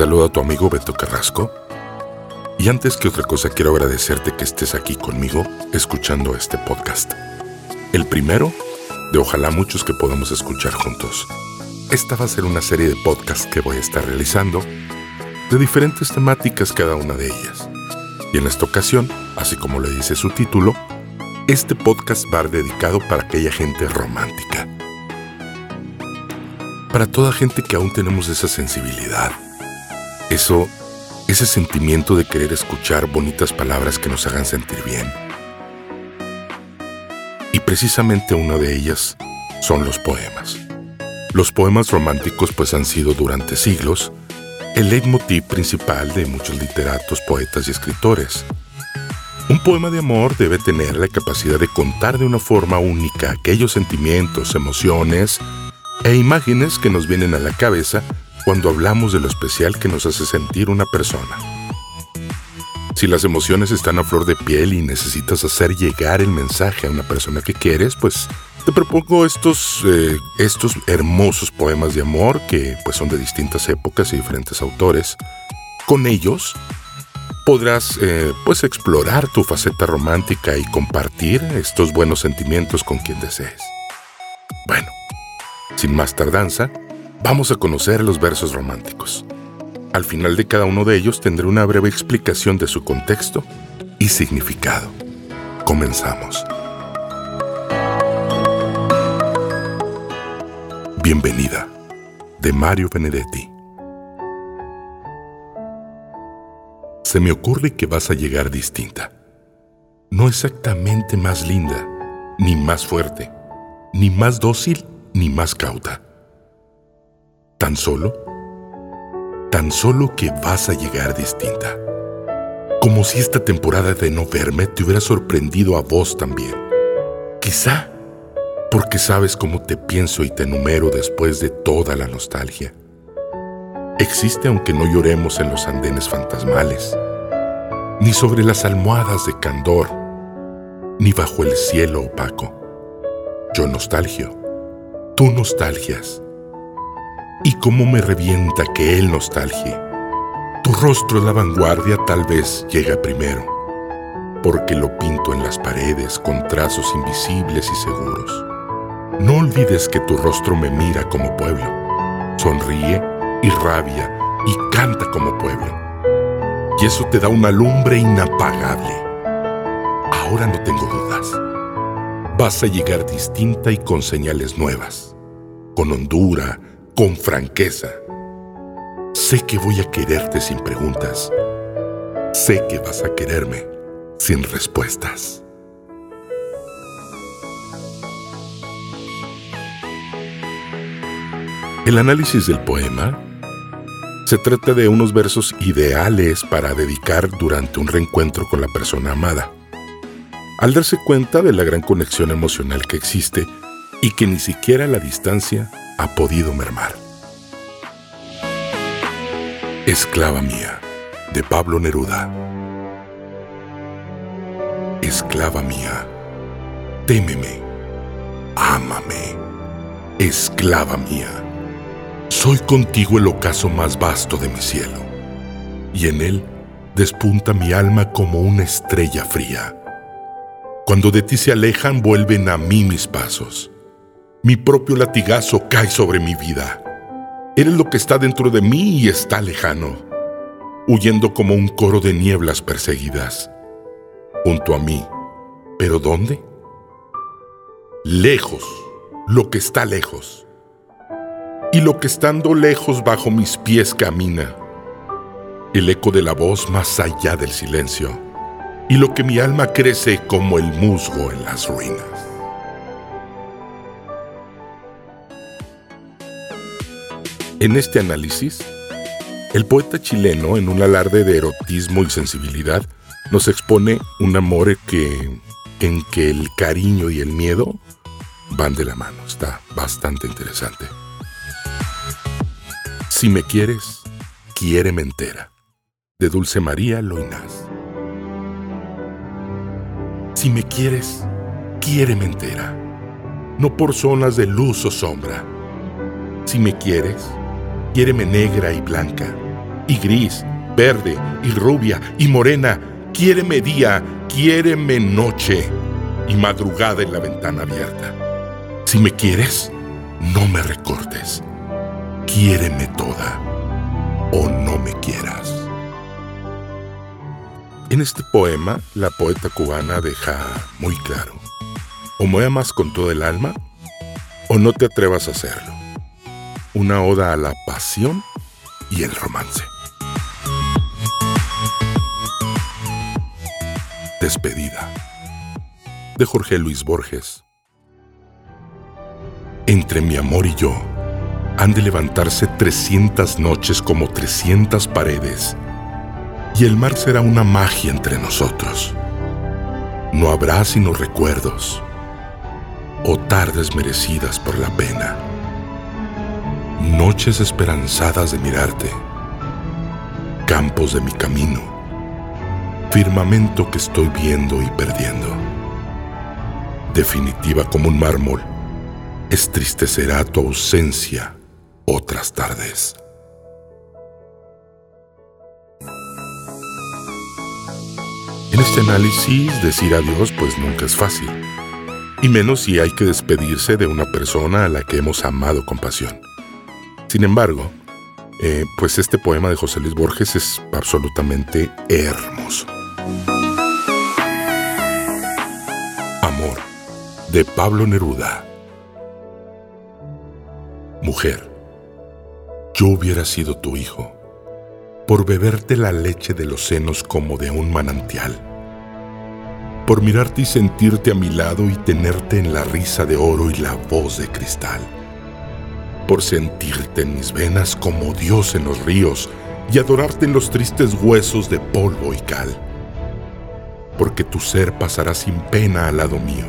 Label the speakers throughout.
Speaker 1: saluda tu amigo Beto Carrasco. Y antes que otra cosa quiero agradecerte que estés aquí conmigo escuchando este podcast. El primero de ojalá muchos que podamos escuchar juntos. Esta va a ser una serie de podcasts que voy a estar realizando de diferentes temáticas cada una de ellas. Y en esta ocasión, así como le dice su título, este podcast va dedicado para aquella gente romántica. Para toda gente que aún tenemos esa sensibilidad. Eso, ese sentimiento de querer escuchar bonitas palabras que nos hagan sentir bien. Y precisamente una de ellas son los poemas. Los poemas románticos pues han sido durante siglos el leitmotiv principal de muchos literatos, poetas y escritores. Un poema de amor debe tener la capacidad de contar de una forma única aquellos sentimientos, emociones e imágenes que nos vienen a la cabeza cuando hablamos de lo especial que nos hace sentir una persona. Si las emociones están a flor de piel y necesitas hacer llegar el mensaje a una persona que quieres, pues te propongo estos, eh, estos hermosos poemas de amor que pues son de distintas épocas y diferentes autores. Con ellos podrás eh, pues explorar tu faceta romántica y compartir estos buenos sentimientos con quien desees. Bueno, sin más tardanza, vamos a conocer los versos románticos. Al final de cada uno de ellos tendré una breve explicación de su contexto y significado. Comenzamos. Bienvenida, de Mario Benedetti. Se me ocurre que vas a llegar distinta. No exactamente más linda, ni más fuerte, ni más dócil, ni más cauta. Tan solo, tan solo que vas a llegar distinta. Como si esta temporada de no verme te hubiera sorprendido a vos también. Quizá porque sabes cómo te pienso y te numero después de toda la nostalgia. Existe aunque no lloremos en los andenes fantasmales, ni sobre las almohadas de candor, ni bajo el cielo opaco. Yo nostalgio, tú nostalgias. Y cómo me revienta que él nostalgie. Tu rostro en la vanguardia tal vez llega primero, porque lo pinto en las paredes con trazos invisibles y seguros. No olvides que tu rostro me mira como pueblo, sonríe y rabia y canta como pueblo. Y eso te da una lumbre inapagable. Ahora no tengo dudas. Vas a llegar distinta y con señales nuevas, con hondura, con franqueza. Sé que voy a quererte sin preguntas. Sé que vas a quererme sin respuestas. El análisis del poema se trata de unos versos ideales para dedicar durante un reencuentro con la persona amada. Al darse cuenta de la gran conexión emocional que existe y que ni siquiera la distancia ha podido mermar. Esclava mía, de Pablo Neruda. Esclava mía, témeme, ámame, esclava mía soy contigo el ocaso más vasto de mi cielo, y en él despunta mi alma como una estrella fría. Cuando de ti se alejan, vuelven a mí mis pasos. Mi propio latigazo cae sobre mi vida. Eres lo que está dentro de mí y está lejano, huyendo como un coro de nieblas perseguidas. Junto a mí. ¿Pero dónde? Lejos, lo que está lejos y lo que estando lejos bajo mis pies camina, el eco de la voz más allá del silencio, y lo que mi alma crece como el musgo en las ruinas. En este análisis, el poeta chileno, en un alarde de erotismo y sensibilidad, nos expone un amor que, en que el cariño y el miedo van de la mano. Está bastante interesante. Si me quieres, quiéreme entera. De Dulce María Loinás. Si me quieres, quiéreme entera. No por zonas de luz o sombra. Si me quieres, quiéreme negra y blanca, y gris, verde y rubia y morena. Quiéreme día, quiéreme noche y madrugada en la ventana abierta. Si me quieres, no me recortes. Quiéreme toda o no me quieras. En este poema, la poeta cubana deja muy claro, o me amas con todo el alma, o no te atrevas a hacerlo. Una oda a la pasión y el romance. Despedida de Jorge Luis Borges. Entre mi amor y yo han de levantarse 300 noches como 300 paredes, y el mar será una magia entre nosotros. No habrá sino recuerdos o tardes merecidas por la pena, noches esperanzadas de mirarte, campos de mi camino, firmamento que estoy viendo y perdiendo. Definitiva como un mármol, estristecerá tu ausencia otras tardes. En este análisis, decir adiós pues nunca es fácil, y menos si hay que despedirse de una persona a la que hemos amado con pasión. Sin embargo, eh, pues este poema de José Luis Borges es absolutamente hermoso. Amor, de Pablo Neruda. Mujer, yo hubiera sido tu hijo, por beberte la leche de los senos como de un manantial, por mirarte y sentirte a mi lado y tenerte en la risa de oro y la voz de cristal, por sentirte en mis venas como Dios en los ríos y adorarte en los tristes huesos de polvo y cal, porque tu ser pasará sin pena al lado mío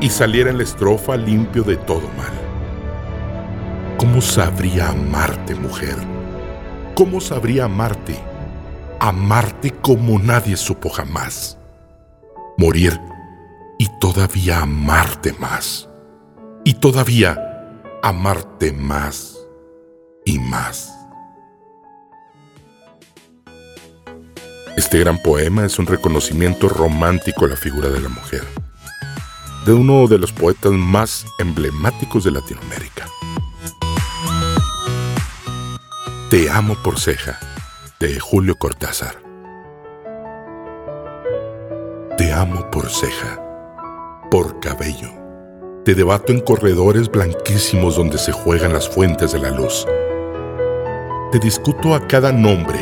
Speaker 1: y saliera en la estrofa limpio de todo mal ¿Cómo sabría amarte, mujer? ¿Cómo sabría amarte? Amarte como nadie supo jamás. Morir y todavía amarte más. Y todavía amarte más y más. Este gran poema es un reconocimiento romántico a la figura de la mujer, de uno de los poetas más emblemáticos de Latinoamérica. Te amo por ceja, de Julio Cortázar. Te amo por ceja, por cabello. Te debato en corredores blanquísimos donde se juegan las fuentes de la luz. Te discuto a cada nombre,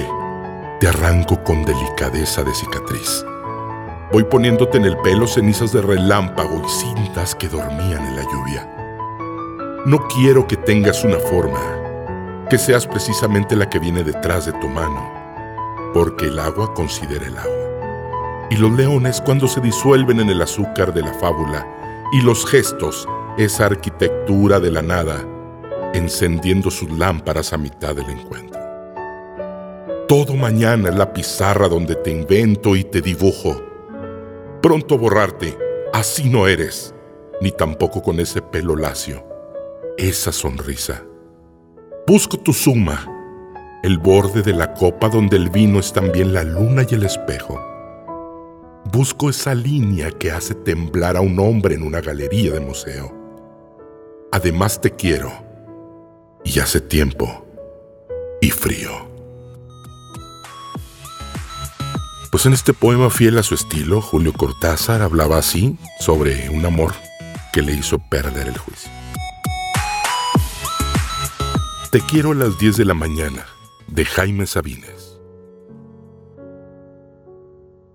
Speaker 1: te arranco con delicadeza de cicatriz. Voy poniéndote en el pelo cenizas de relámpago y cintas que dormían en la lluvia. No quiero que tengas una forma, que seas precisamente la que viene detrás de tu mano, porque el agua considera el agua. Y los leones cuando se disuelven en el azúcar de la fábula, y los gestos, esa arquitectura de la nada, encendiendo sus lámparas a mitad del encuentro. Todo mañana la pizarra donde te invento y te dibujo. Pronto borrarte, así no eres, ni tampoco con ese pelo lacio, esa sonrisa Busco tu suma, el borde de la copa donde el vino es también la luna y el espejo. Busco esa línea que hace temblar a un hombre en una galería de museo. Además te quiero, y hace tiempo, y frío. Pues en este poema fiel a su estilo, Julio Cortázar hablaba así sobre un amor que le hizo perder el juicio. Te quiero a las 10 de la mañana, de Jaime Sabines.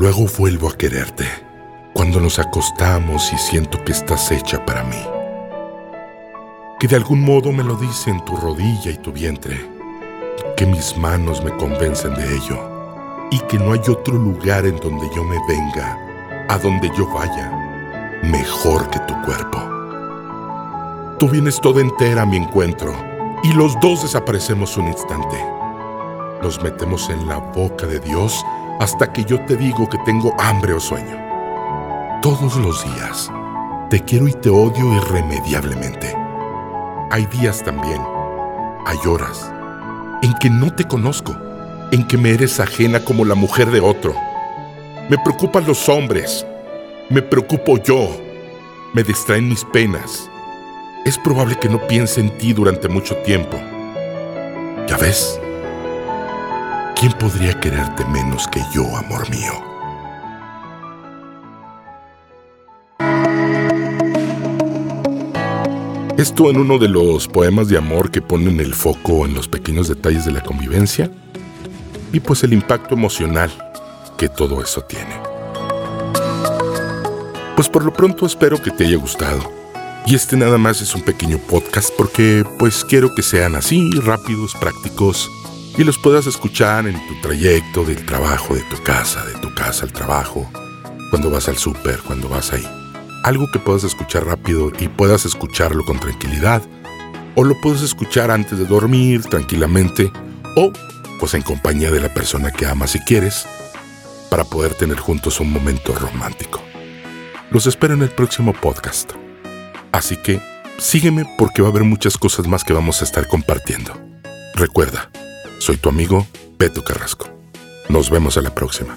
Speaker 1: Luego vuelvo a quererte, cuando nos acostamos y siento que estás hecha para mí. Que de algún modo me lo dicen tu rodilla y tu vientre, que mis manos me convencen de ello y que no hay otro lugar en donde yo me venga, a donde yo vaya, mejor que tu cuerpo. Tú vienes toda entera a mi encuentro y los dos desaparecemos un instante. Nos metemos en la boca de Dios hasta que yo te digo que tengo hambre o sueño. Todos los días te quiero y te odio irremediablemente. Hay días también, hay horas, en que no te conozco, en que me eres ajena como la mujer de otro. Me preocupan los hombres, me preocupo yo, me distraen mis penas. Es probable que no piense en ti durante mucho tiempo. ¿Ya ves? ¿Quién podría quererte menos que yo, amor mío? Esto en uno de los poemas de amor que ponen el foco en los pequeños detalles de la convivencia y pues el impacto emocional que todo eso tiene. Pues por lo pronto espero que te haya gustado. Y este nada más es un pequeño podcast porque pues quiero que sean así, rápidos, prácticos y los puedas escuchar en tu trayecto del trabajo, de tu casa, de tu casa al trabajo, cuando vas al súper, cuando vas ahí algo que puedas escuchar rápido y puedas escucharlo con tranquilidad, o lo puedes escuchar antes de dormir tranquilamente, o pues en compañía de la persona que amas si quieres, para poder tener juntos un momento romántico. Los espero en el próximo podcast. Así que sígueme porque va a haber muchas cosas más que vamos a estar compartiendo. Recuerda, soy tu amigo Beto Carrasco. Nos vemos a la próxima.